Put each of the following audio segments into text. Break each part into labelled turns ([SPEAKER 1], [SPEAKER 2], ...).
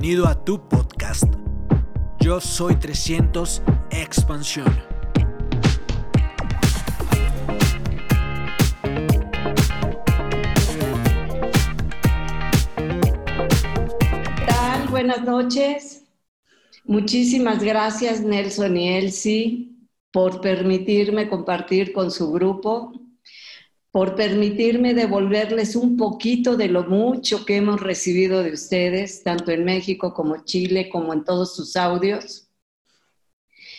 [SPEAKER 1] Bienvenido a tu podcast. Yo soy 300 Expansión.
[SPEAKER 2] ¿Qué tal? Buenas noches. Muchísimas gracias Nelson y Elsie por permitirme compartir con su grupo por permitirme devolverles un poquito de lo mucho que hemos recibido de ustedes, tanto en México como Chile, como en todos sus audios.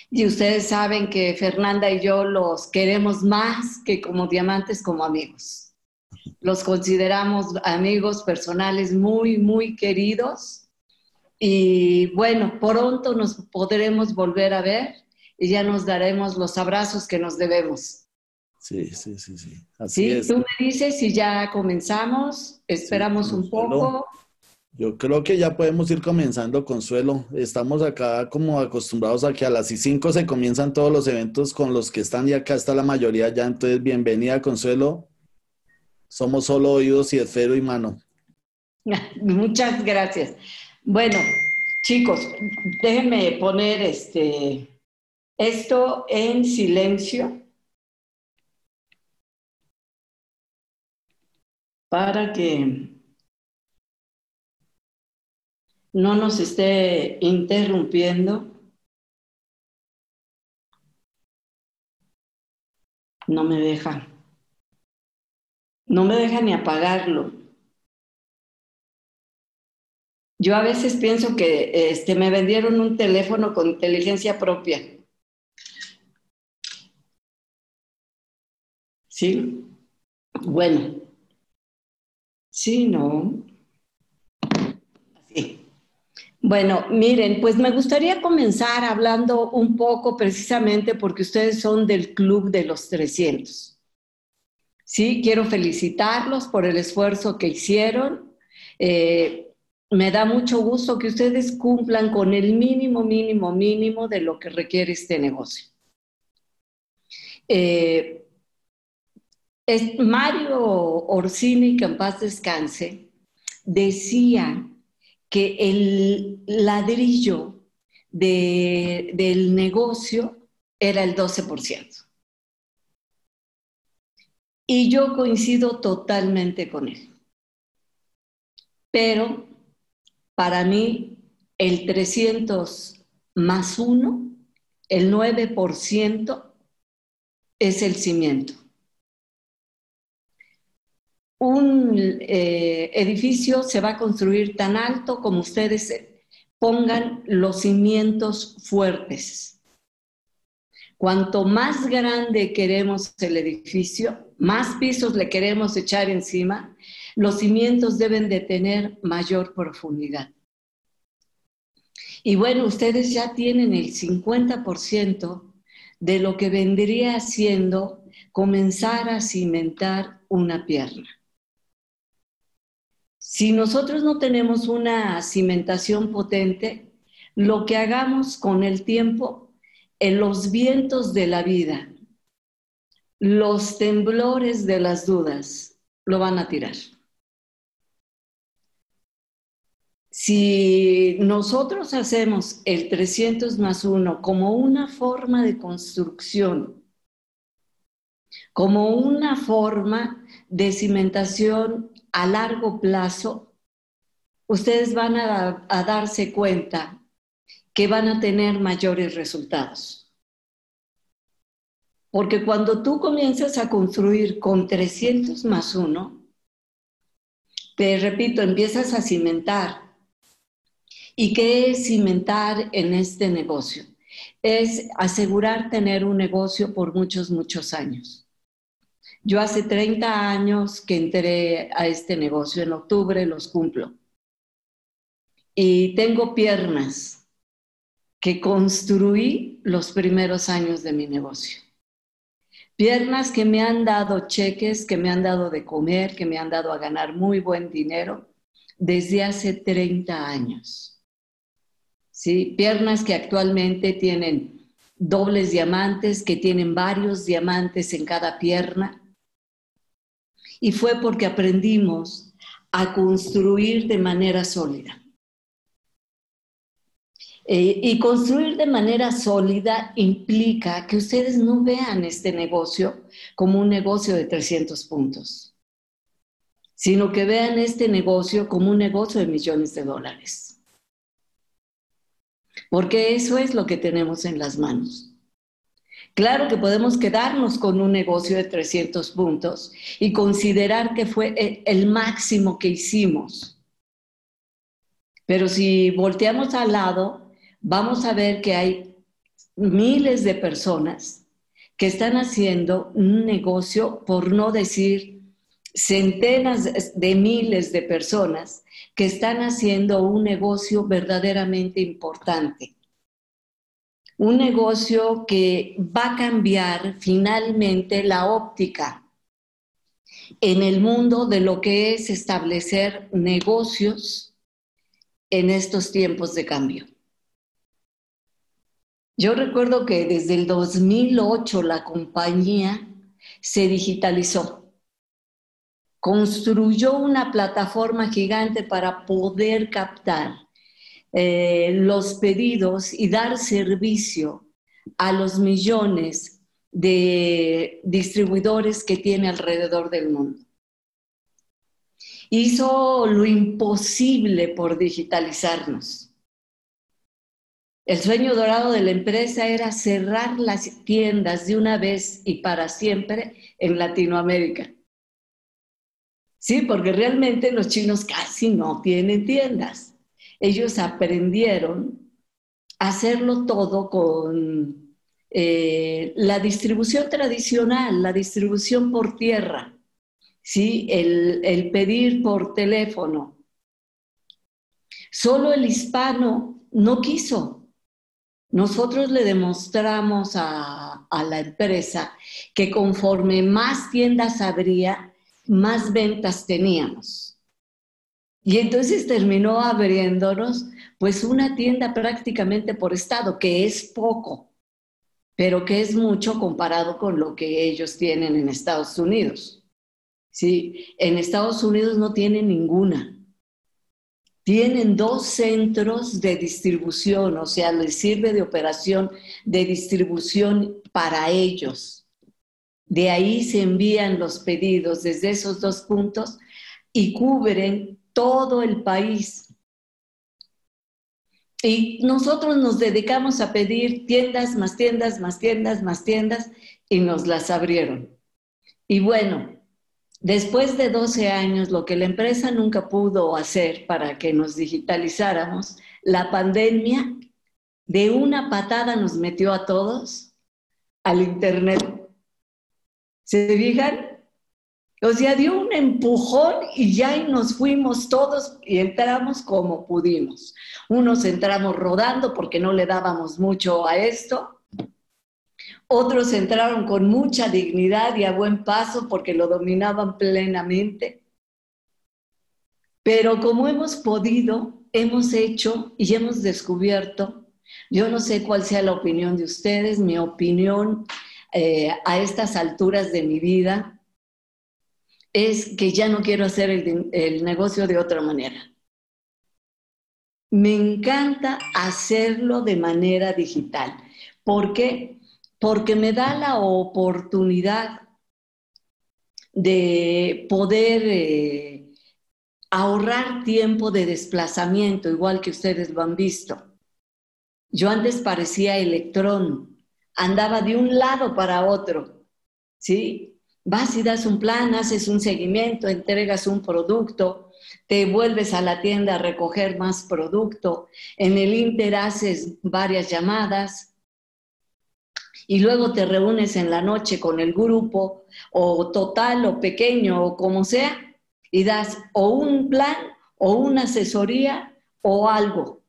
[SPEAKER 2] Y ustedes saben que Fernanda y yo los queremos más que como diamantes, como amigos. Los consideramos amigos personales muy, muy queridos. Y bueno, pronto nos podremos volver a ver y ya nos daremos los abrazos que nos debemos.
[SPEAKER 3] Sí, sí, sí, sí.
[SPEAKER 2] Así sí, tú me dices si ya comenzamos, esperamos un poco.
[SPEAKER 3] Yo creo que ya podemos ir comenzando, Consuelo. Estamos acá como acostumbrados a que a las 5 se comienzan todos los eventos con los que están y acá está la mayoría ya. Entonces, bienvenida, Consuelo. Somos solo oídos y esfero y mano.
[SPEAKER 2] Muchas gracias. Bueno, chicos, déjenme poner este, esto en silencio para que no nos esté interrumpiendo. No me deja. No me deja ni apagarlo. Yo a veces pienso que este, me vendieron un teléfono con inteligencia propia. ¿Sí? Bueno, Sí, ¿no? Así. Bueno, miren, pues me gustaría comenzar hablando un poco precisamente porque ustedes son del Club de los 300. Sí, quiero felicitarlos por el esfuerzo que hicieron. Eh, me da mucho gusto que ustedes cumplan con el mínimo, mínimo, mínimo de lo que requiere este negocio. Eh, Mario Orsini, que en paz descanse, decía que el ladrillo del negocio era el 12%. Y yo coincido totalmente con él. Pero para mí el 300 más 1, el 9%, es el cimiento un eh, edificio se va a construir tan alto como ustedes pongan los cimientos fuertes. Cuanto más grande queremos el edificio, más pisos le queremos echar encima, los cimientos deben de tener mayor profundidad. Y bueno, ustedes ya tienen el 50% de lo que vendría siendo comenzar a cimentar una pierna. Si nosotros no tenemos una cimentación potente, lo que hagamos con el tiempo, en los vientos de la vida, los temblores de las dudas, lo van a tirar. Si nosotros hacemos el 300 más 1 como una forma de construcción, como una forma de cimentación a largo plazo, ustedes van a, darse cuenta que van a tener mayores resultados. Porque cuando tú comienzas a construir con 300 más 1, te repito, empiezas a cimentar. ¿Y qué es cimentar en este negocio? Es asegurar tener un negocio por muchos, muchos años. Yo hace 30 años que entré a este negocio, en octubre los cumplo. Y tengo piernas que construí los primeros años de mi negocio. Piernas que me han dado cheques, que me han dado de comer, que me han dado a ganar muy buen dinero desde hace 30 años. ¿Sí? Piernas que actualmente tienen dobles diamantes, que tienen varios diamantes en cada pierna y fue porque aprendimos a construir de manera sólida. Eh, y construir de manera sólida implica que ustedes no vean este negocio como un negocio de 300 puntos, sino que vean este negocio como un negocio de millones de dólares. Porque eso es lo que tenemos en las manos. Claro que podemos quedarnos con un negocio de 300 puntos y considerar que fue el máximo que hicimos. Pero si volteamos al lado, vamos a ver que hay miles de personas que están haciendo un negocio, por no decir centenas de miles de personas que están haciendo un negocio verdaderamente importante. Un negocio que va a cambiar finalmente la óptica en el mundo de lo que es establecer negocios en estos tiempos de cambio. Yo recuerdo que desde el 2008 la compañía se digitalizó. Construyó una plataforma gigante para poder captar eh, los pedidos y dar servicio a los millones de distribuidores que tiene alrededor del mundo. Hizo lo imposible por digitalizarnos el sueño dorado de la empresa era cerrar las tiendas de una vez y para siempre en Latinoamérica. Sí, porque realmente los chinos casi no tienen tiendas. Ellos aprendieron a hacerlo todo con eh, la distribución tradicional, la distribución por tierra, ¿sí? el, el pedir por teléfono. Solo el hispano no quiso, nosotros le demostramos a, la empresa que conforme más tiendas habría, más ventas teníamos. Y entonces terminó abriéndonos pues una tienda prácticamente por estado, que es poco, pero que es mucho comparado con lo que ellos tienen en Estados Unidos. Sí, en Estados Unidos no tienen ninguna tienen dos centros de distribución, o sea, les sirve de operación de distribución para ellos. De ahí se envían los pedidos desde esos dos puntos y cubren todo el país. Y nosotros nos dedicamos a pedir tiendas, más tiendas, más tiendas, más tiendas, y nos las abrieron. Y bueno, Después de 12 años, lo que la empresa nunca pudo hacer para que nos digitalizáramos, la pandemia de una patada nos metió a todos al Internet. ¿Se fijan? O sea, dio un empujón y ya nos fuimos todos y entramos como pudimos. Unos entramos rodando porque no le dábamos mucho a esto otros entraron con mucha dignidad y a buen paso porque lo dominaban plenamente. Pero como hemos podido, hemos hecho y hemos descubierto, yo no sé cuál sea la opinión de ustedes, mi opinión eh, a estas alturas de mi vida es que ya no quiero hacer el, el negocio de otra manera. Me encanta hacerlo de manera digital. ¿Por qué? porque me da la oportunidad de poder eh, ahorrar tiempo de desplazamiento, igual que ustedes lo han visto. Yo antes parecía electrón, andaba de un lado para otro, ¿sí? Vas y das un plan, haces un seguimiento, entregas un producto, te vuelves a la tienda a recoger más producto, en el Inter haces varias llamadas, y luego te reúnes en la noche con el grupo, o total o pequeño o como sea, y das o un plan o una asesoría o algo.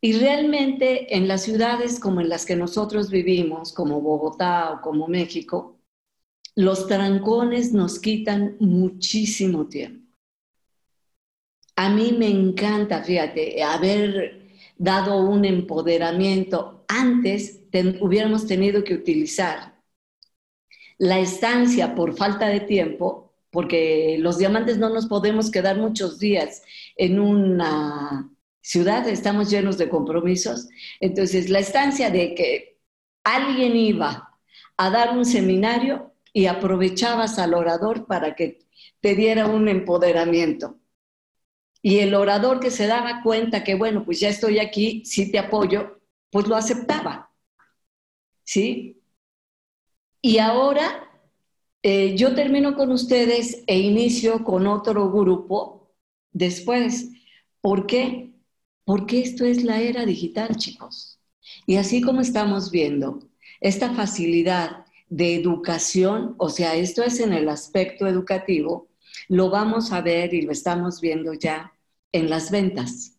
[SPEAKER 2] Y realmente en las ciudades como en las que nosotros vivimos, como Bogotá o como México, los trancones nos quitan muchísimo tiempo. A mí me encanta, fíjate, haber dado un empoderamiento antes hubiéramos tenido que utilizar la estancia por falta de tiempo, porque los diamantes no nos podemos quedar muchos días en una ciudad, estamos llenos de compromisos. Entonces, la estancia de que alguien iba a dar un seminario y aprovechabas al orador para que te diera un empoderamiento. Y el orador que se daba cuenta que, bueno, pues ya estoy aquí, sí te apoyo, pues lo aceptaba. ¿Sí? Y ahora eh, yo termino con ustedes e inicio con otro grupo después. ¿Por qué? Porque esto es la era digital, chicos. Y así como estamos viendo esta facilidad de educación, o sea, esto es en el aspecto educativo, lo vamos a ver y lo estamos viendo ya en las ventas.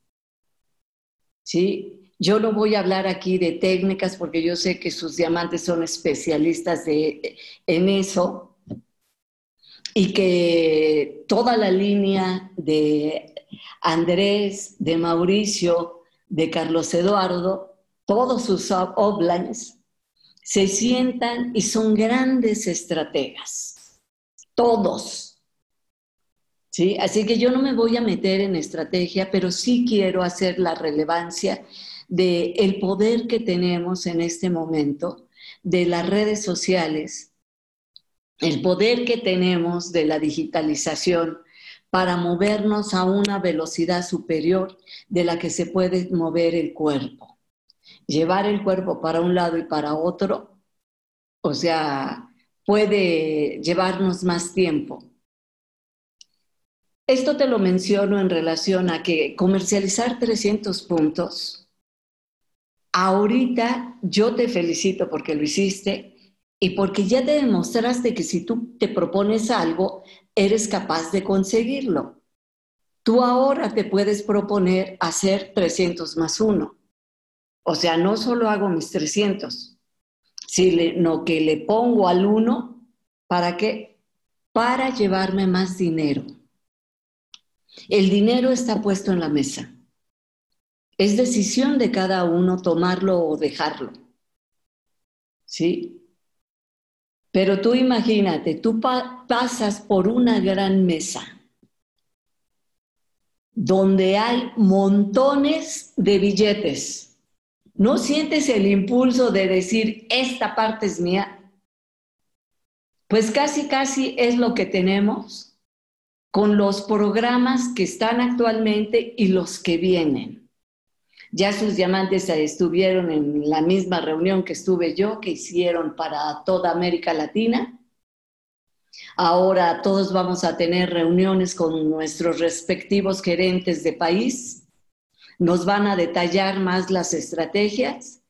[SPEAKER 2] ¿Sí? Yo no voy a hablar aquí de técnicas porque yo sé que sus diamantes son especialistas de, en eso y que toda la línea de Andrés, de Mauricio, de Carlos Eduardo, todos sus uplines, se sientan y son grandes estrategas, todos. ¿Sí? Así que yo no me voy a meter en estrategia, pero sí quiero hacer la relevancia del el poder que tenemos en este momento de las redes sociales, el poder que tenemos de la digitalización para movernos a una velocidad superior de la que se puede mover el cuerpo llevar el cuerpo para un lado y para otro, o sea, puede llevarnos más tiempo. Esto te lo menciono en relación a que comercializar 300 puntos, ahorita yo te felicito porque lo hiciste y porque ya te demostraste que si tú te propones algo, eres capaz de conseguirlo. Tú ahora te puedes proponer hacer 300 más 1. O sea, no solo hago mis 300, sino que le pongo al uno, ¿para qué? Para llevarme más dinero. El dinero está puesto en la mesa. Es decisión de cada uno tomarlo o dejarlo. ¿Sí? Pero tú imagínate, tú pasas por una gran mesa donde hay montones de billetes ¿No sientes el impulso de decir, esta parte es mía? Pues casi, casi es lo que tenemos con los programas que están actualmente y los que vienen. Ya sus diamantes estuvieron en la misma reunión que estuve yo, que hicieron para toda América Latina. Ahora todos vamos a tener reuniones con nuestros respectivos gerentes de país nos van a detallar más las estrategias,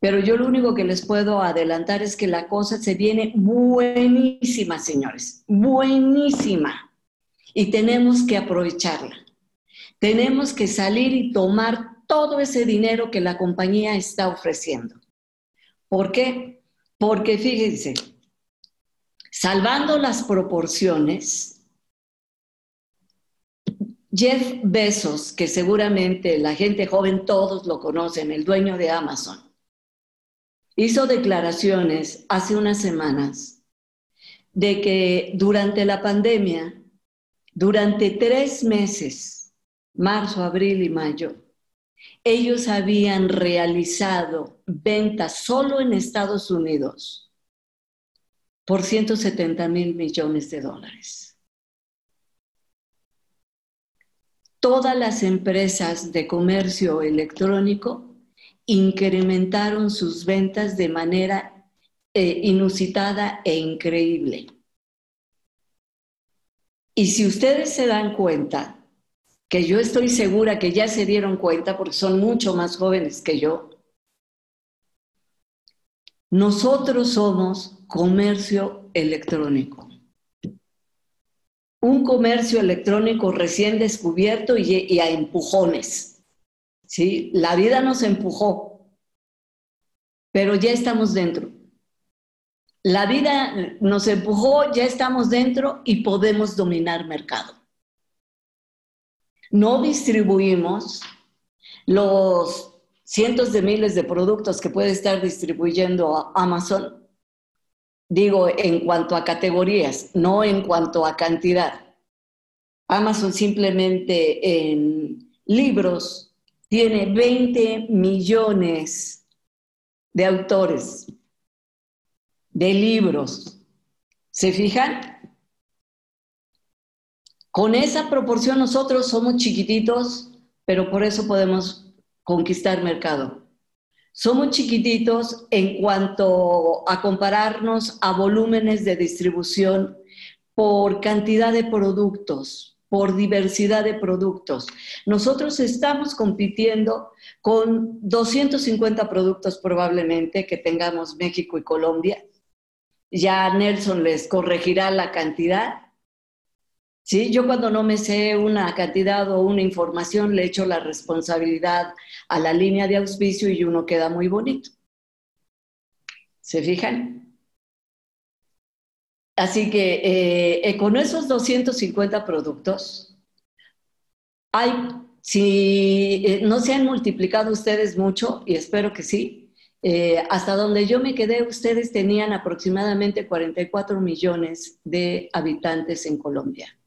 [SPEAKER 2] pero yo lo único que les puedo adelantar es que la cosa se viene buenísima, señores, buenísima. Y tenemos que aprovecharla. Tenemos que salir y tomar todo ese dinero que la compañía está ofreciendo. ¿Por qué? Porque fíjense, salvando las proporciones, Jeff Bezos, que seguramente la gente joven todos lo conocen, el dueño de Amazon, hizo declaraciones hace unas semanas de que durante la pandemia, durante tres meses, marzo, abril y mayo, ellos habían realizado ventas solo en Estados Unidos por 170 mil millones de dólares. todas las empresas de comercio electrónico incrementaron sus ventas de manera eh, inusitada e increíble. Y si ustedes se dan cuenta, que yo estoy segura que ya se dieron cuenta porque son mucho más jóvenes que yo, nosotros somos comercio electrónico un comercio electrónico recién descubierto y, a empujones. ¿sí? La vida nos empujó, pero ya estamos dentro. La vida nos empujó, ya estamos dentro y podemos dominar mercado. No distribuimos los cientos de miles de productos que puede estar distribuyendo Amazon Digo, en cuanto a categorías, no en cuanto a cantidad. Amazon simplemente en libros tiene 20 millones de autores, de libros. ¿Se fijan? Con esa proporción nosotros somos chiquititos, pero por eso podemos conquistar mercado. Somos chiquititos en cuanto a compararnos a volúmenes de distribución por cantidad de productos, por diversidad de productos. Nosotros estamos compitiendo con 250 productos probablemente que tengamos México y Colombia. Ya Nelson les corregirá la cantidad. ¿Sí? Yo cuando no me sé una cantidad o una información le echo la responsabilidad a la línea de auspicio y uno queda muy bonito. ¿Se fijan? Así que eh, eh, con esos 250 productos, hay, si eh, no se han multiplicado ustedes mucho, y espero que sí, hasta donde yo me quedé, ustedes tenían aproximadamente 44 millones de habitantes en Colombia.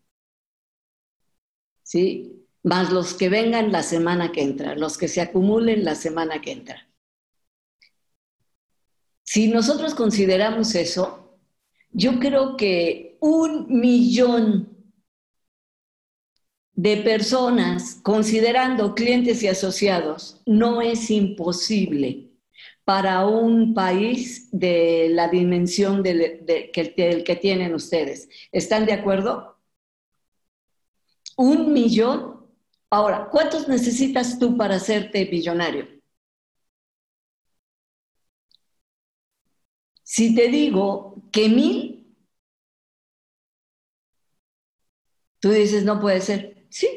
[SPEAKER 2] ¿Sí? Más los que vengan la semana que entra, los que se acumulen la semana que entra. Si nosotros consideramos eso, yo creo que un millón de personas, considerando clientes y asociados, no es imposible para un país de la dimensión del, que, que tienen ustedes. ¿Están de acuerdo? Un millón. Ahora, ¿cuántos necesitas tú para hacerte millonario? Si te digo que mil, tú dices, no puede ser. Sí.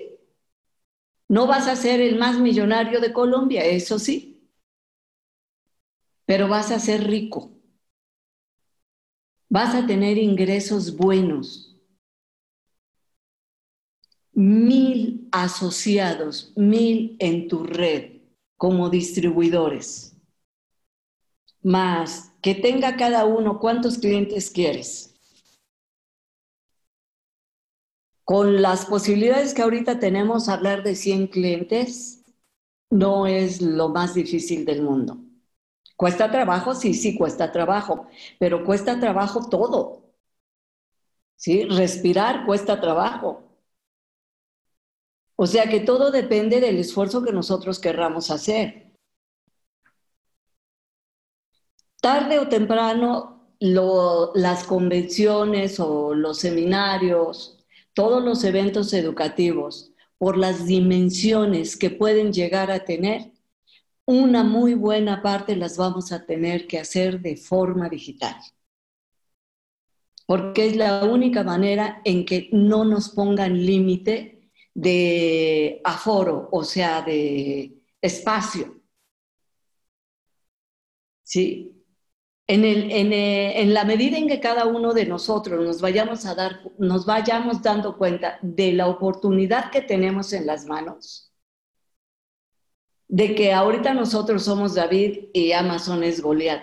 [SPEAKER 2] No vas a ser el más millonario de Colombia, eso sí. Pero vas a ser rico. Vas a tener ingresos buenos. Mil asociados, mil en tu red como distribuidores. Más que tenga cada uno cuántos clientes quieres. Con las posibilidades que ahorita tenemos, hablar de 100 clientes no es lo más difícil del mundo. ¿Cuesta trabajo? Sí, sí, cuesta trabajo, pero cuesta trabajo todo. ¿Sí? Respirar cuesta trabajo. O sea que todo depende del esfuerzo que nosotros querramos hacer. tarde o temprano las convenciones o los seminarios, todos los eventos educativos, por las dimensiones que pueden llegar a tener, una muy buena parte las vamos a tener que hacer de forma digital. Porque es la única manera en que no nos pongan límite de aforo, o sea, de espacio. ¿Sí? Eh, en, la medida en que cada uno de nosotros nos vayamos, a dar, nos vayamos dando cuenta de la oportunidad que tenemos en las manos, de que ahorita nosotros somos David y Amazon es Goliat.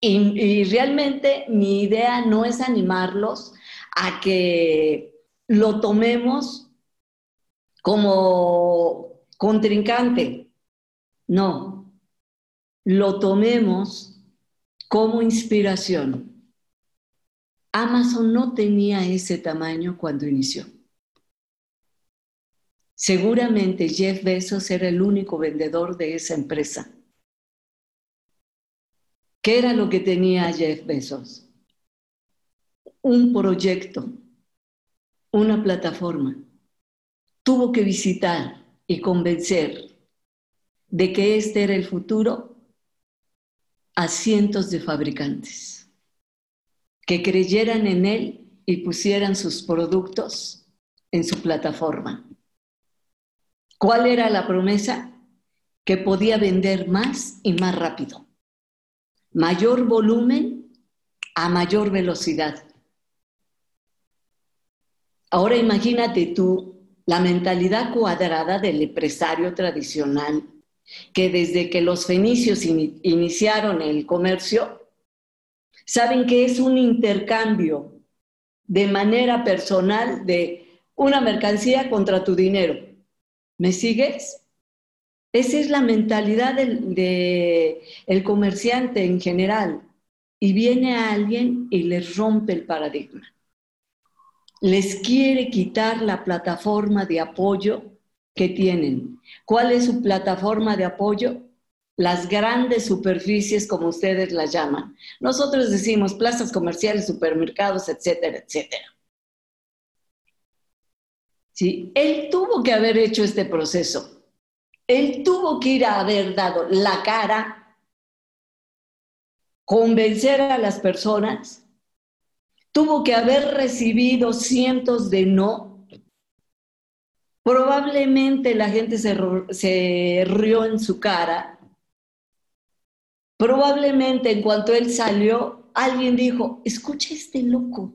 [SPEAKER 2] Y, y realmente mi idea no es animarlos a que lo tomemos como contrincante, no, lo tomemos como inspiración. Amazon no tenía ese tamaño cuando inició. Seguramente Jeff Bezos era el único vendedor de esa empresa. ¿Qué era lo que tenía Jeff Bezos? Un proyecto, una plataforma. Tuvo que visitar y convencer de que este era el futuro a cientos de fabricantes que creyeran en él y pusieran sus productos en su plataforma. ¿Cuál era la promesa? Que podía vender más y más rápido. Mayor volumen a mayor velocidad. Ahora imagínate tú la mentalidad cuadrada del empresario tradicional que desde que los fenicios iniciaron el comercio, saben que es un intercambio de manera personal de una mercancía contra tu dinero. ¿Me sigues? Esa es la mentalidad del de el comerciante en general. Y viene alguien y les rompe el paradigma. Les quiere quitar la plataforma de apoyo que tienen. ¿Cuál es su plataforma de apoyo? Las grandes superficies, como ustedes las llaman. Nosotros decimos plazas comerciales, supermercados, etcétera, etcétera. ¿Sí? Él tuvo que haber hecho este proceso. Él tuvo que ir a haber dado la cara, convencer a las personas, tuvo que haber recibido cientos de no. Probablemente la gente se, se rió en su cara. Probablemente en cuanto él salió, alguien dijo, escucha este loco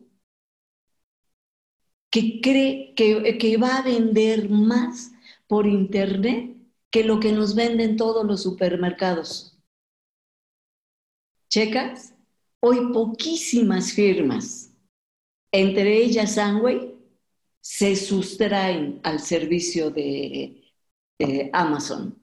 [SPEAKER 2] que cree que, que va a vender más por internet que lo que nos venden todos los supermercados. ¿Checas? Hoy poquísimas firmas, entre ellas Amway, se sustraen al servicio de, Amazon.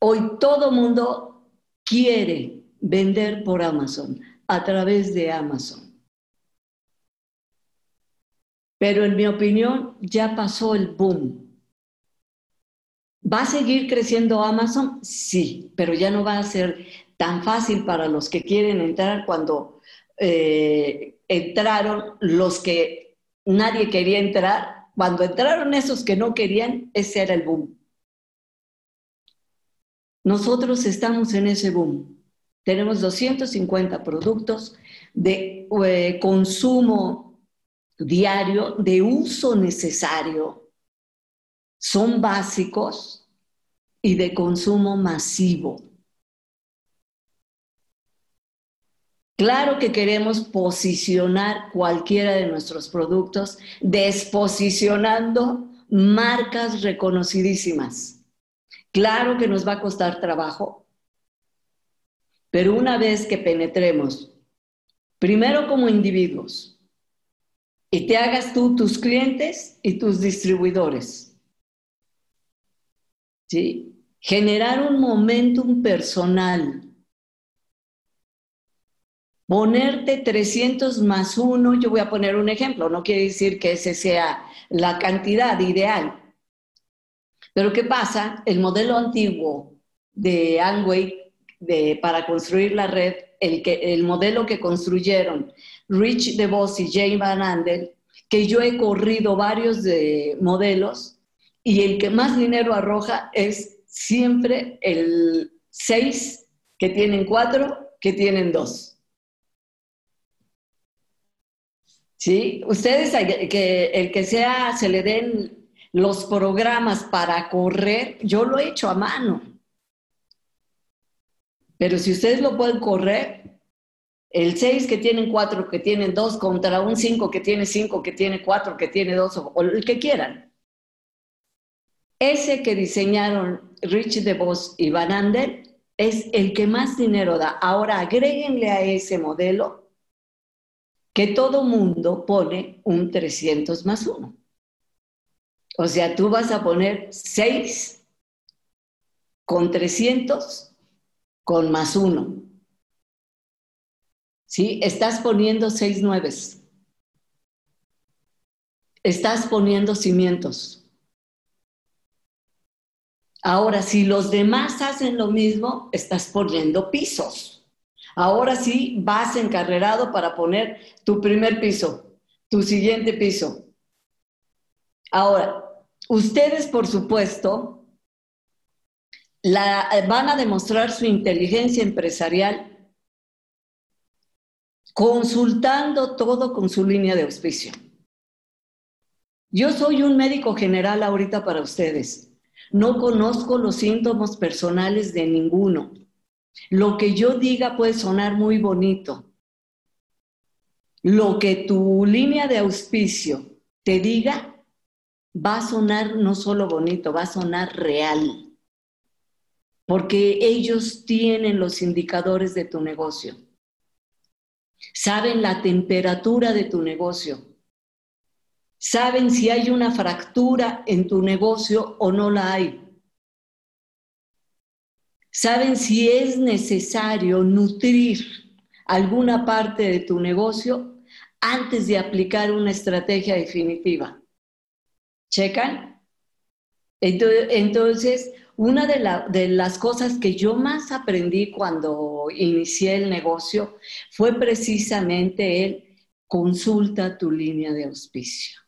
[SPEAKER 2] Hoy todo mundo quiere vender por Amazon, a través de Amazon. Pero en mi opinión ya pasó el boom. ¿Va a seguir creciendo Amazon? Sí, pero ya no va a ser tan fácil para los que quieren entrar cuando eh, entraron los que nadie quería entrar. Cuando entraron esos que no querían, ese era el boom. Nosotros estamos en ese boom. Tenemos 250 productos de eh, consumo diario de uso necesario son básicos y de consumo masivo. Claro que queremos posicionar cualquiera de nuestros productos desposicionando marcas reconocidísimas. Claro que nos va a costar trabajo, pero una vez que penetremos, primero como individuos, y te hagas tú tus clientes y tus distribuidores. ¿Sí? Generar un momentum personal. Ponerte 300 más uno, yo voy a poner un ejemplo, no quiere decir que ese sea la cantidad ideal. Pero ¿qué pasa? El modelo antiguo de Angway de, para construir la red, el, que, el modelo que construyeron Rich DeVos y Jane Van Andel, que yo he corrido varios de modelos y el que más dinero arroja es siempre el 6 que tienen 4 que tienen 2. ¿Sí? Ustedes, que el que sea, se le den los programas para correr, yo lo he hecho a mano. Pero si ustedes lo pueden correr, el 6 que tienen 4, que tienen 2, contra un 5 que tiene 5, que tiene 4, que tiene 2, o, el que quieran. Ese que diseñaron Rich DeVos y Van Andel es el que más dinero da. Ahora agréguenle a ese modelo que todo mundo pone un 300 más 1. O sea, tú vas a poner 6 con 300 con más 1. ¿sí? Estás poniendo seis nueves. Estás poniendo cimientos. Ahora, si los demás hacen lo mismo, estás poniendo pisos. Ahora sí vas encarrerado para poner tu primer piso, tu siguiente piso. Ahora, ustedes, por supuesto, van a demostrar su inteligencia empresarial consultando todo con su línea de auspicio. Yo soy un médico general ahorita para ustedes. No conozco los síntomas personales de ninguno. Lo que yo diga puede sonar muy bonito. Lo que tu línea de auspicio te diga va a sonar no solo bonito, va a sonar real. Porque ellos tienen los indicadores de tu negocio saben la temperatura de tu negocio. Saben si hay una fractura en tu negocio o no la hay. Saben si es necesario nutrir alguna parte de tu negocio antes de aplicar una estrategia definitiva. ¿Checan? Entonces, una de, las cosas que yo más aprendí cuando inicié el negocio fue precisamente el consulta tu línea de auspicio.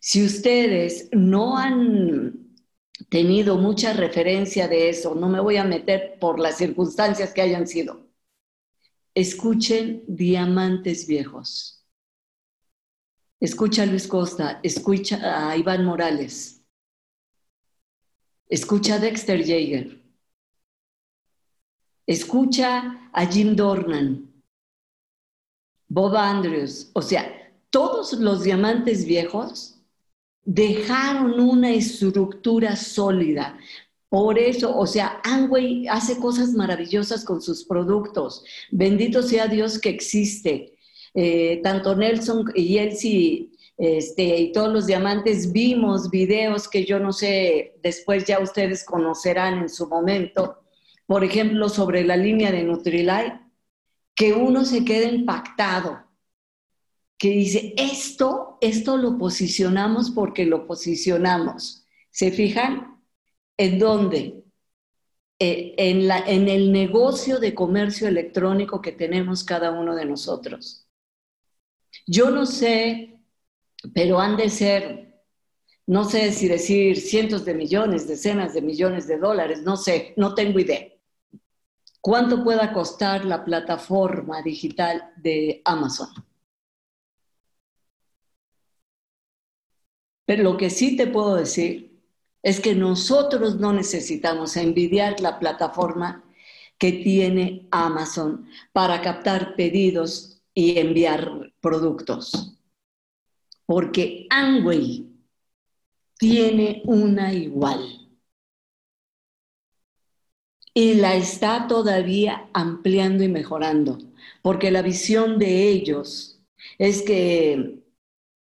[SPEAKER 2] Si ustedes no han tenido mucha referencia de eso, no me voy a meter por las circunstancias que hayan sido, escuchen Diamantes Viejos. Escucha a Luis Costa, escucha a Iván Morales Escucha a Dexter Jaeger. Escucha a Jim Dornan. Bob Andrews. O sea, todos los diamantes viejos dejaron una estructura sólida. Por eso, o sea, Amway hace cosas maravillosas con sus productos. Bendito sea Dios que existe. Eh, tanto Nelson y Elsie este, y todos los diamantes vimos videos que yo no sé, después ya ustedes conocerán en su momento, por ejemplo, sobre la línea de Nutrilite, que uno se queda impactado, que dice, esto, esto lo posicionamos porque lo posicionamos. ¿Se fijan? ¿En dónde? Eh, en, la, en el negocio de comercio electrónico que tenemos cada uno de nosotros. Yo no sé pero han de ser, no sé si decir cientos de millones, decenas de millones de dólares, no sé, no tengo idea. ¿Cuánto pueda costar la plataforma digital de Amazon? Pero lo que sí te puedo decir es que nosotros no necesitamos envidiar la plataforma que tiene Amazon para captar pedidos y enviar productos. Porque Amway tiene una igual. Y la está todavía ampliando y mejorando, porque la visión de ellos es que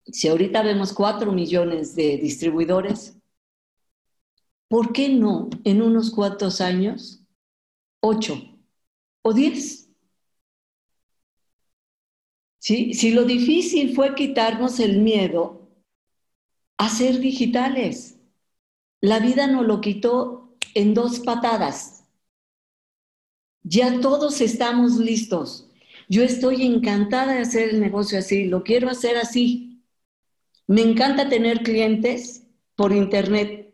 [SPEAKER 2] si ahorita vemos cuatro millones de distribuidores, ¿por qué no en unos cuantos años ocho o diez? Si lo difícil fue quitarnos el miedo a ser digitales, la vida nos lo quitó en dos patadas. Ya todos estamos listos. Yo estoy encantada de hacer el negocio así, lo quiero hacer así. Me encanta tener clientes por internet.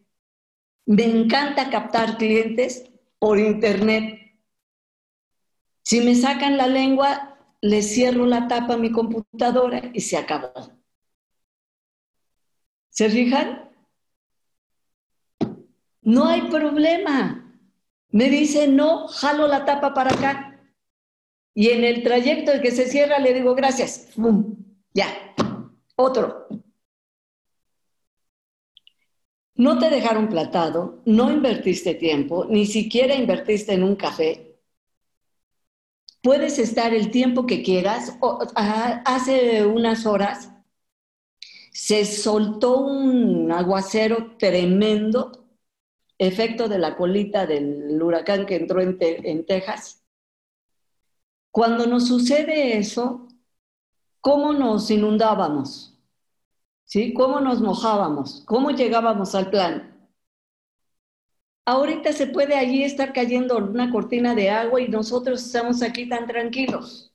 [SPEAKER 2] Me encanta captar clientes por internet. Si me sacan la lengua, le cierro la tapa a mi computadora y se acabó. ¿Se fijan? No hay problema. Me dice, no, jalo la tapa para acá. Y en el trayecto que se cierra le digo, gracias. Ya. Otro. No te dejaron platado, no invertiste tiempo, ni siquiera invertiste en un café, Puedes estar el tiempo que quieras. hace unas horas se soltó un aguacero tremendo, efecto de la colita del huracán que entró en, en Texas. Cuando nos sucede eso, ¿cómo nos inundábamos? ¿Sí? ¿Cómo nos mojábamos? ¿Cómo llegábamos al plan? Ahorita se puede allí estar cayendo una cortina de agua y nosotros estamos aquí tan tranquilos.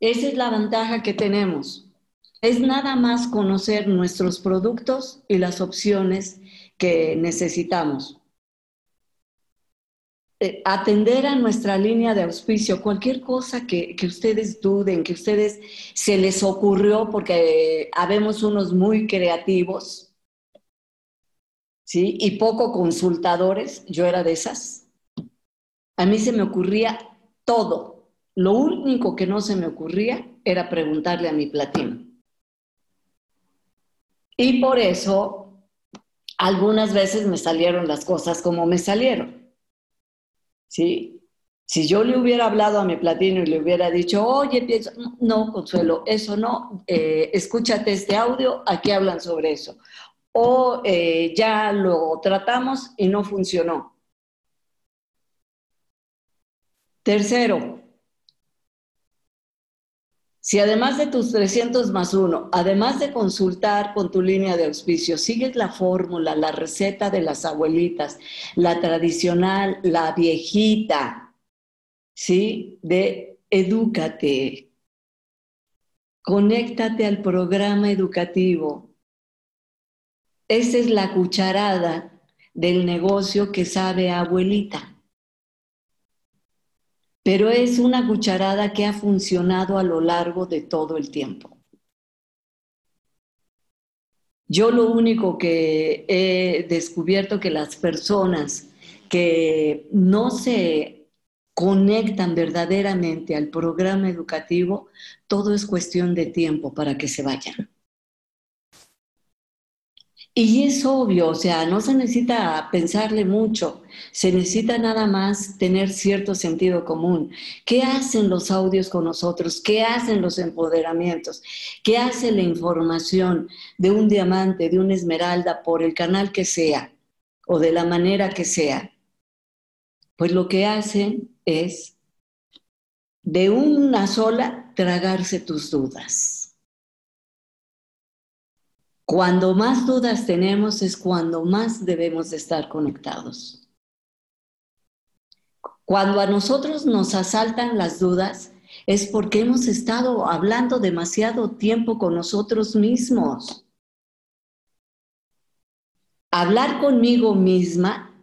[SPEAKER 2] Esa es la ventaja que tenemos. Es nada más conocer nuestros productos y las opciones que necesitamos. Eh, atender a nuestra línea de auspicio, cualquier cosa que, que, ustedes duden, que ustedes se les ocurrió, porque habemos unos muy creativos, ¿sí? Y poco consultadores, yo era de esas. A mí se me ocurría todo. Lo único que no se me ocurría era preguntarle a mi platino. Y por eso algunas veces me salieron las cosas como me salieron. ¿Sí? Si yo le hubiera hablado a mi platino y le hubiera dicho, oye, pienso, no, Consuelo, eso no, eh, escúchate este audio, aquí hablan sobre eso. O eh, ya lo tratamos y no funcionó. Tercero, si además de tus 300 más uno, además de consultar con tu línea de auspicio, sigues la fórmula, la receta de las abuelitas, la tradicional, la viejita, ¿sí? De edúcate, conéctate al programa educativo. Esa es la cucharada del negocio que sabe abuelita pero es una cucharada que ha funcionado a lo largo de todo el tiempo. Yo lo único que he descubierto que las personas que no se conectan verdaderamente al programa educativo, todo es cuestión de tiempo para que se vayan. Y es obvio, o sea, no se necesita pensarle mucho, se necesita nada más tener cierto sentido común. ¿Qué hacen los audios con nosotros? ¿Qué hacen los empoderamientos? ¿Qué hace la información de un diamante, de una esmeralda, por el canal que sea o de la manera que sea? Pues lo que hacen es de una sola tragarse tus dudas. Cuando más dudas tenemos es cuando más debemos de estar conectados. Cuando a nosotros nos asaltan las dudas es porque hemos estado hablando demasiado tiempo con nosotros mismos. Hablar conmigo misma,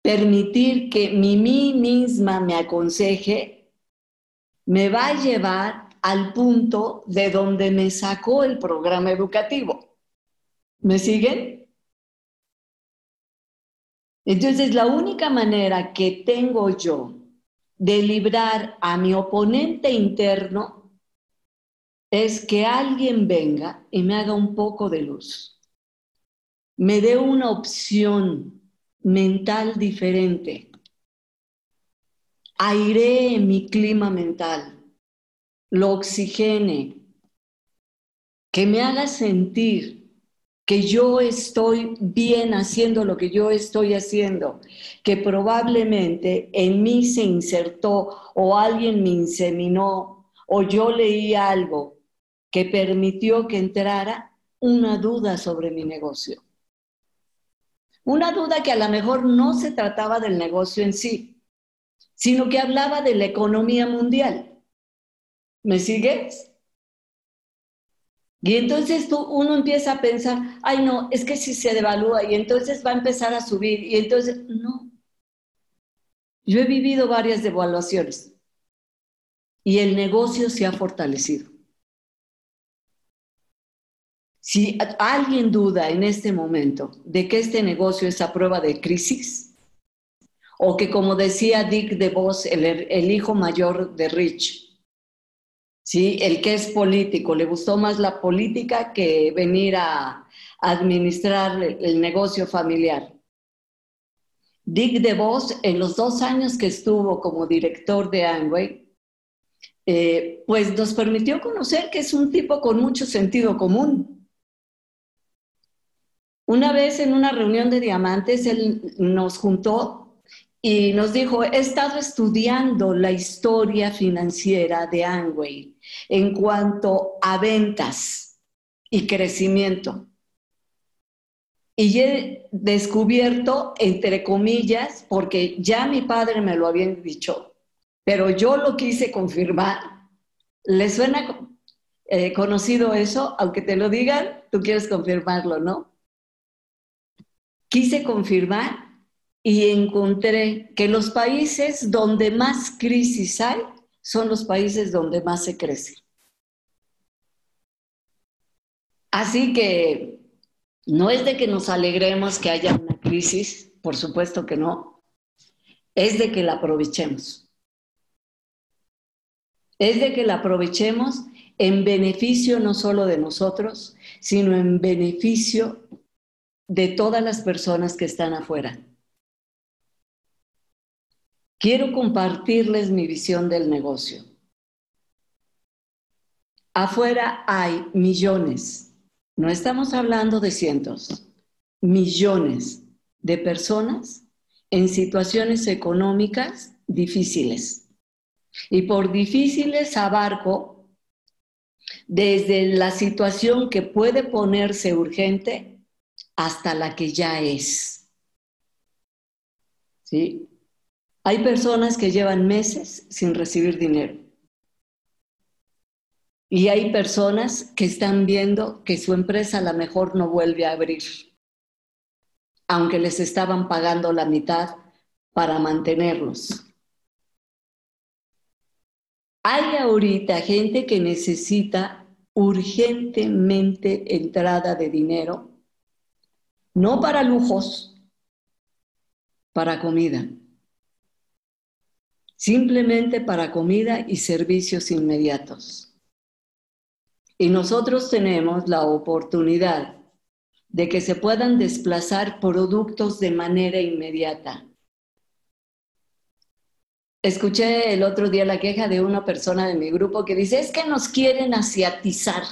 [SPEAKER 2] permitir que mi mí misma me aconseje, me va a llevar al punto de donde me sacó el programa educativo. ¿Me siguen? Entonces, la única manera que tengo yo de librar a mi oponente interno es que alguien venga y me haga un poco de luz. Me dé una opción mental diferente. Airee mi clima mental. Lo oxigene. Que me haga sentir que yo estoy bien haciendo lo que yo estoy haciendo, que probablemente en mí se insertó o alguien me inseminó o yo leí algo que permitió que entrara una duda sobre mi negocio. Una duda que a lo mejor no se trataba del negocio en sí, sino que hablaba de la economía mundial. ¿Me sigues? Y entonces tú, uno empieza a pensar, ay no, es que si se devalúa y entonces va a empezar a subir y entonces, no. Yo he vivido varias devaluaciones y el negocio se ha fortalecido. Si alguien duda en este momento de que este negocio es a prueba de crisis, o que como decía Dick DeVos, el, el hijo mayor de Rich, ¿sí? El que es político, le gustó más la política que venir a administrar el negocio familiar. Dick DeVos, en los dos años que estuvo como director de Amway, eh, pues nos permitió conocer que es un tipo con mucho sentido común. Una vez en una reunión de diamantes, él nos juntó y nos dijo, he estado estudiando la historia financiera de Amway en cuanto a ventas y crecimiento. Y he descubierto, entre comillas, porque ya mi padre me lo había dicho, pero yo lo quise confirmar. ¿Le suena eh, conocido eso? Aunque te lo digan, tú quieres confirmarlo, ¿no? Quise confirmar y encontré que los países donde más crisis hay son los países donde más se crece. Así que no es de que nos alegremos que haya una crisis, por supuesto que no, es de que la aprovechemos. Es de que la aprovechemos en beneficio no solo de nosotros, sino en beneficio de todas las personas que están afuera. Quiero compartirles mi visión del negocio. Afuera hay millones, no estamos hablando de cientos, millones de personas en situaciones económicas difíciles. Y por difíciles abarco desde la situación que puede ponerse urgente hasta la que ya es. ¿Sí? Hay personas que llevan meses sin recibir dinero. Y hay personas que están viendo que su empresa a lo mejor no vuelve a abrir, aunque les estaban pagando la mitad para mantenerlos. Hay ahorita gente que necesita urgentemente entrada de dinero, no para lujos, para comida. Simplemente para comida y servicios inmediatos. Y nosotros tenemos la oportunidad de que se puedan desplazar productos de manera inmediata Escuché el otro día la queja de una persona de mi grupo que dice, es que nos quieren asiatizar.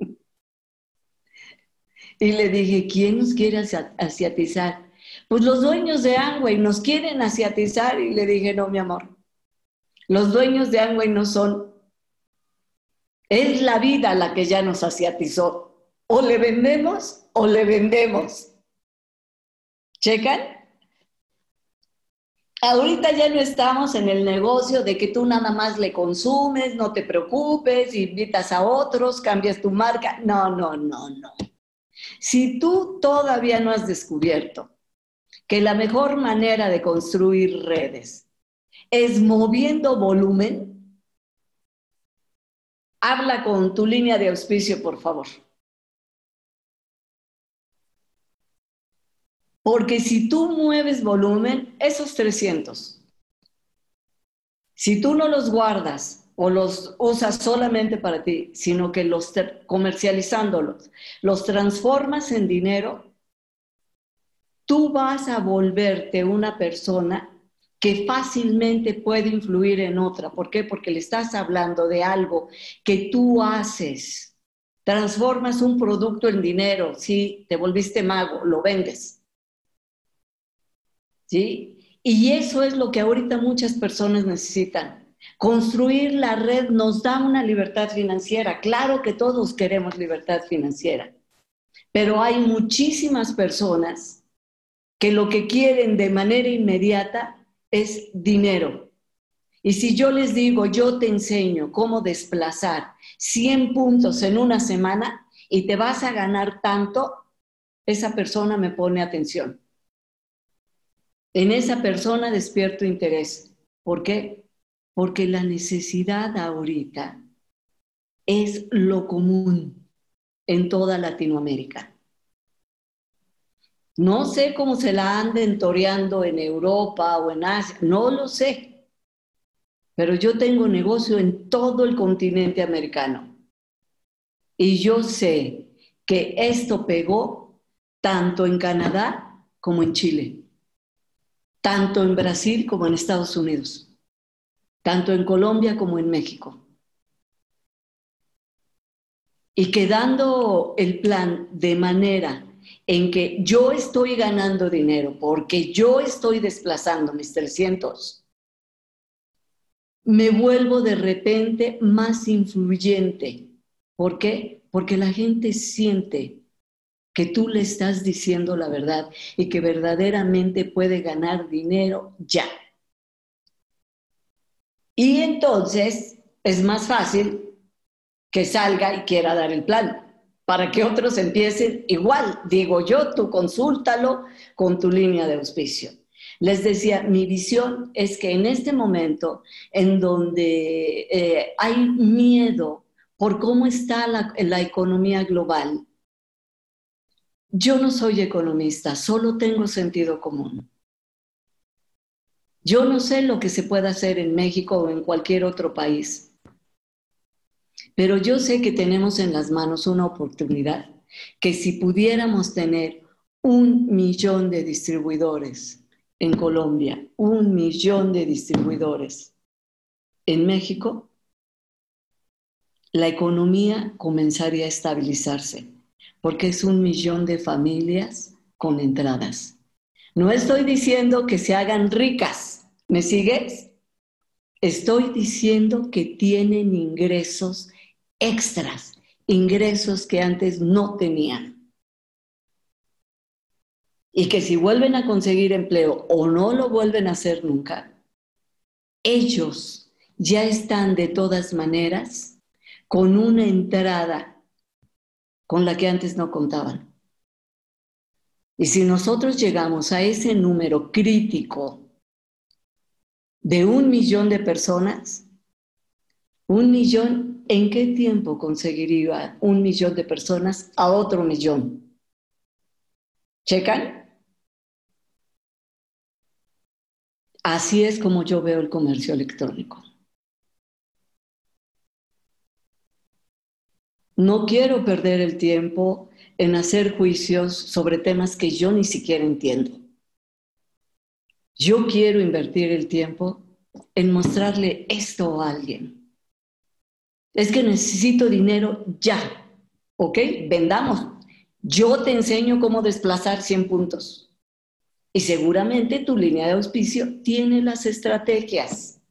[SPEAKER 2] y le dije, ¿quién nos quiere asiatizar? Pues los dueños de Angway nos quieren asiatizar. Y le dije, no, mi amor, los dueños de Angway no son. Es la vida la que ya nos asiatizó. O le vendemos o le vendemos. ¿Checan? Ahorita ya no estamos en el negocio de que tú nada más le consumes, no te preocupes, invitas a otros, cambias tu marca. No, no, no, no. Si tú todavía no has descubierto que la mejor manera de construir redes es moviendo volumen, habla con tu línea de auspicio, por favor. Porque si tú mueves volumen, esos 300, si tú no los guardas o los usas solamente para ti, sino que los comercializándolos, los transformas en dinero, tú vas a volverte una persona que fácilmente puede influir en otra. ¿Por qué? Porque le estás hablando de algo que tú haces. Transformas un producto en dinero, sí, te volviste mago, lo vendes ¿sí? Y eso es lo que ahorita muchas personas necesitan. Construir la red nos da una libertad financiera. Claro que todos queremos libertad financiera, pero hay muchísimas personas que lo que quieren de manera inmediata es dinero. Y si yo les digo, yo te enseño cómo desplazar 100 puntos en una semana y te vas a ganar tanto, esa persona me pone atención en esa persona despierto interés. ¿Por qué? Porque la necesidad ahorita es lo común en toda Latinoamérica. No sé cómo se la anden toreando en Europa o en Asia, no lo sé. Pero yo tengo negocio en todo el continente americano. Y yo sé que esto pegó tanto en Canadá como en Chile tanto en Brasil como en Estados Unidos, tanto en Colombia como en México. Y quedando el plan de manera en que yo estoy ganando dinero porque yo estoy desplazando mis 300, me vuelvo de repente más influyente. ¿Por qué? Porque la gente siente que tú le estás diciendo la verdad y que verdaderamente puede ganar dinero ya. Y entonces es más fácil que salga y quiera dar el plan para que otros empiecen igual. Digo yo, tú consúltalo con tu línea de auspicio. Les decía, mi visión es que en este momento en donde eh, hay miedo por cómo está la, la economía global, yo no soy economista, solo tengo sentido común. Yo no sé lo que se puede hacer en México o en cualquier otro país, pero yo sé que tenemos en las manos una oportunidad que si pudiéramos tener un millón de distribuidores en Colombia, un millón de distribuidores. En México, la economía comenzaría a estabilizarse, porque es un millón de familias con entradas. No estoy diciendo que se hagan ricas, ¿me sigues? Estoy diciendo que tienen ingresos extras, ingresos que antes no tenían. Y que si vuelven a conseguir empleo o no lo vuelven a hacer nunca, ellos ya están de todas maneras con una entrada con la que antes no contaban. Y si nosotros llegamos a ese número crítico de un millón de personas, un millón, ¿en qué tiempo conseguiría un millón de personas a otro millón? ¿Checan? Así es como yo veo el comercio electrónico. No quiero perder el tiempo en hacer juicios sobre temas que yo ni siquiera entiendo. Yo quiero invertir el tiempo en mostrarle esto a alguien. Es que necesito dinero ya, ¿ok? Vendamos. Yo te enseño cómo desplazar 100 puntos. Y seguramente tu línea de auspicio tiene las estrategias.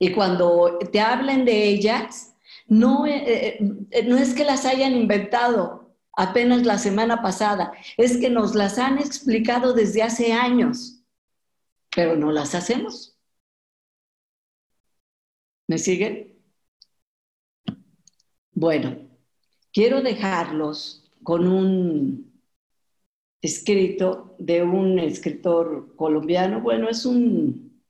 [SPEAKER 2] Y cuando te hablen de ellas, no, eh, eh, no es que las hayan inventado, apenas la semana pasada, es que nos las han explicado desde hace años, pero no las hacemos. ¿Me siguen? Bueno, quiero dejarlos con un escrito de un escritor colombiano. Bueno, es un...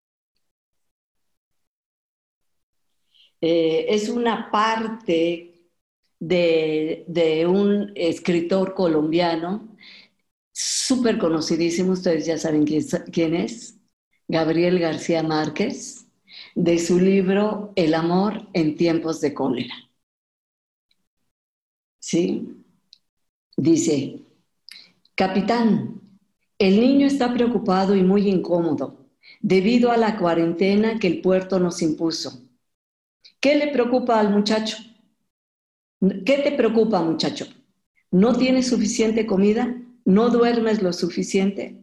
[SPEAKER 2] Eh, es una parte de, un escritor colombiano, súper conocidísimo, ustedes ya saben quién, es, Gabriel García Márquez, de su libro El amor en tiempos de cólera. ¿Sí? Dice, capitán, el niño está preocupado y muy incómodo debido a la cuarentena que el puerto nos impuso. ¿Qué le preocupa al muchacho? ¿Qué te preocupa, muchacho? ¿No tienes suficiente comida? ¿No duermes lo suficiente?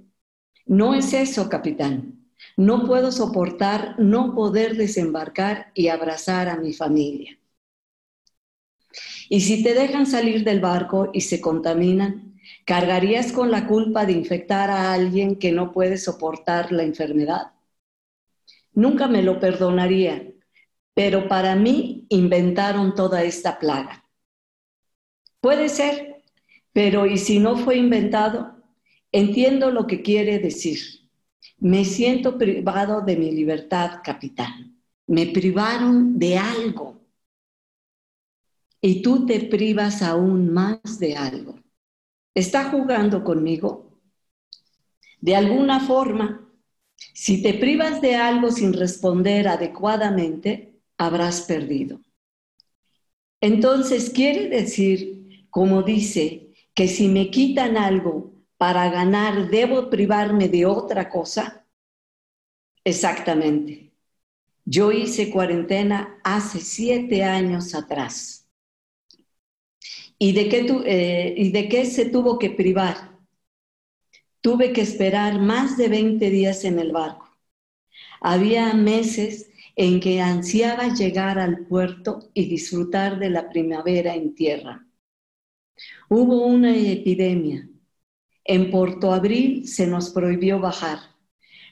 [SPEAKER 2] No es eso, capitán. No puedo soportar no poder desembarcar y abrazar a mi familia. Y si te dejan salir del barco y se contaminan, ¿cargarías con la culpa de infectar a alguien que no puede soportar la enfermedad? Nunca me lo perdonaría, pero para mí inventaron toda esta plaga. Puede ser, pero ¿y si no fue inventado? Entiendo lo que quiere decir. Me siento privado de mi libertad, capitán. Me privaron de algo. Y tú te privas aún más de algo. ¿Está jugando conmigo? De alguna forma, si te privas de algo sin responder adecuadamente, habrás perdido. Entonces quiere decir como dice que si me quitan algo para ganar, debo privarme de otra cosa. Exactamente. Yo hice cuarentena hace siete años atrás. ¿Y de qué, eh, ¿y de qué se tuvo que privar? Tuve que esperar más de 20 días en el barco. Había meses en que ansiaba llegar al puerto y disfrutar de la primavera en tierra. Hubo una epidemia. En Porto Abril se nos prohibió bajar.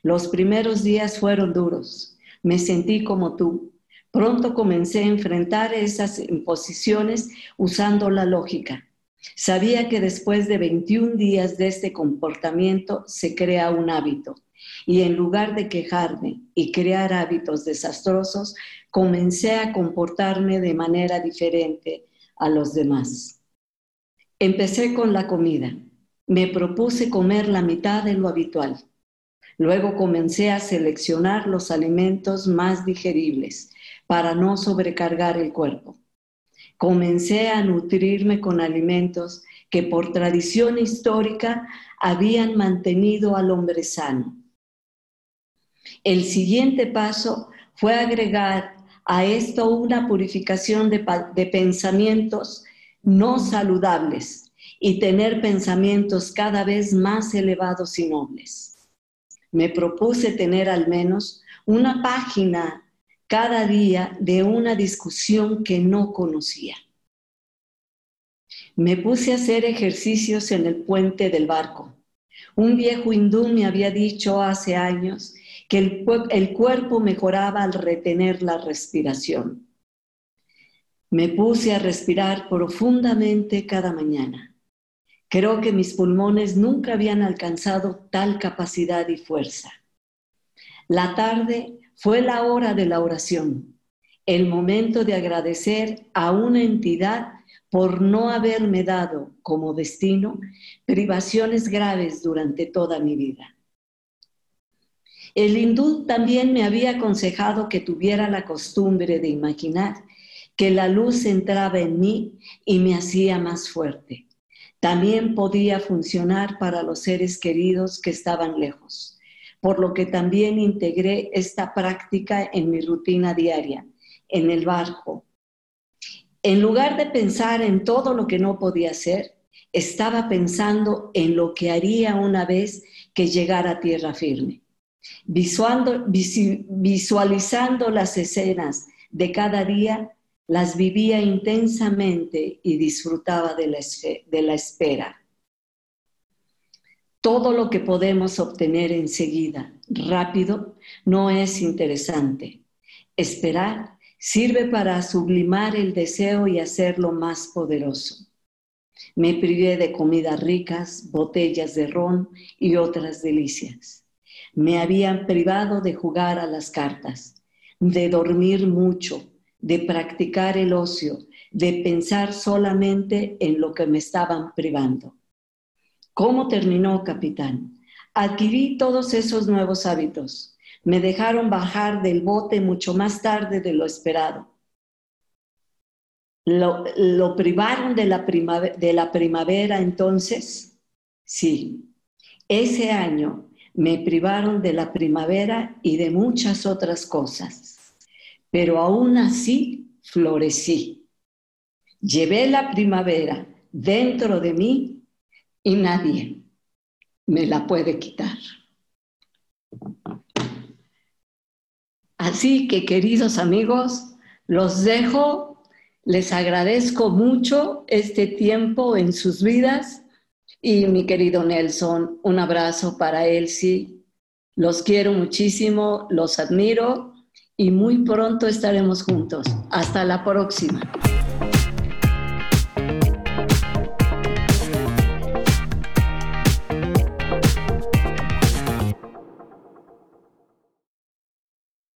[SPEAKER 2] Los primeros días fueron duros. Me sentí como tú. Pronto comencé a enfrentar esas imposiciones usando la lógica. Sabía que después de 21 días de este comportamiento se crea un hábito. Y en lugar de quejarme y crear hábitos desastrosos, comencé a comportarme de manera diferente a los demás. Empecé con la comida. Me propuse comer la mitad de lo habitual. Luego comencé a seleccionar los alimentos más digeribles para no sobrecargar el cuerpo. Comencé a nutrirme con alimentos que por tradición histórica habían mantenido al hombre sano. El siguiente paso fue agregar a esto una purificación de, pensamientos no saludables y tener pensamientos cada vez más elevados y nobles. Me propuse tener al menos una página cada día de una discusión que no conocía. Me puse a hacer ejercicios en el puente del barco. Un viejo hindú me había dicho hace años que el, cuerpo mejoraba al retener la respiración. Me puse a respirar profundamente cada mañana. Creo que mis pulmones nunca habían alcanzado tal capacidad y fuerza. La tarde fue la hora de la oración, el momento de agradecer a una entidad por no haberme dado como destino privaciones graves durante toda mi vida. El hindú también me había aconsejado que tuviera la costumbre de imaginar que la luz entraba en mí y me hacía más fuerte. También podía funcionar para los seres queridos que estaban lejos, por lo que también integré esta práctica en mi rutina diaria, en el barco. En lugar de pensar en todo lo que no podía hacer, estaba pensando en lo que haría una vez que llegara a tierra firme. Visualizando las escenas de cada día, las vivía intensamente y disfrutaba de la, espera. Todo lo que podemos obtener enseguida, rápido, no es interesante. Esperar sirve para sublimar el deseo y hacerlo más poderoso. Me privé de comidas ricas, botellas de ron y otras delicias. Me habían privado de jugar a las cartas, de dormir mucho, de practicar el ocio, de pensar solamente en lo que me estaban privando. ¿Cómo terminó, capitán? Adquirí todos esos nuevos hábitos. Me dejaron bajar del bote mucho más tarde de lo esperado. ¿Lo, privaron de la, de la primavera entonces? Sí. Ese año me privaron de la primavera y de muchas otras cosas pero aún así florecí. Llevé la primavera dentro de mí y nadie me la puede quitar. Así que queridos amigos, los dejo, les agradezco mucho este tiempo en sus vidas y mi querido Nelson, un abrazo para Elsie. Los quiero muchísimo, los admiro y muy pronto estaremos juntos. Hasta la próxima.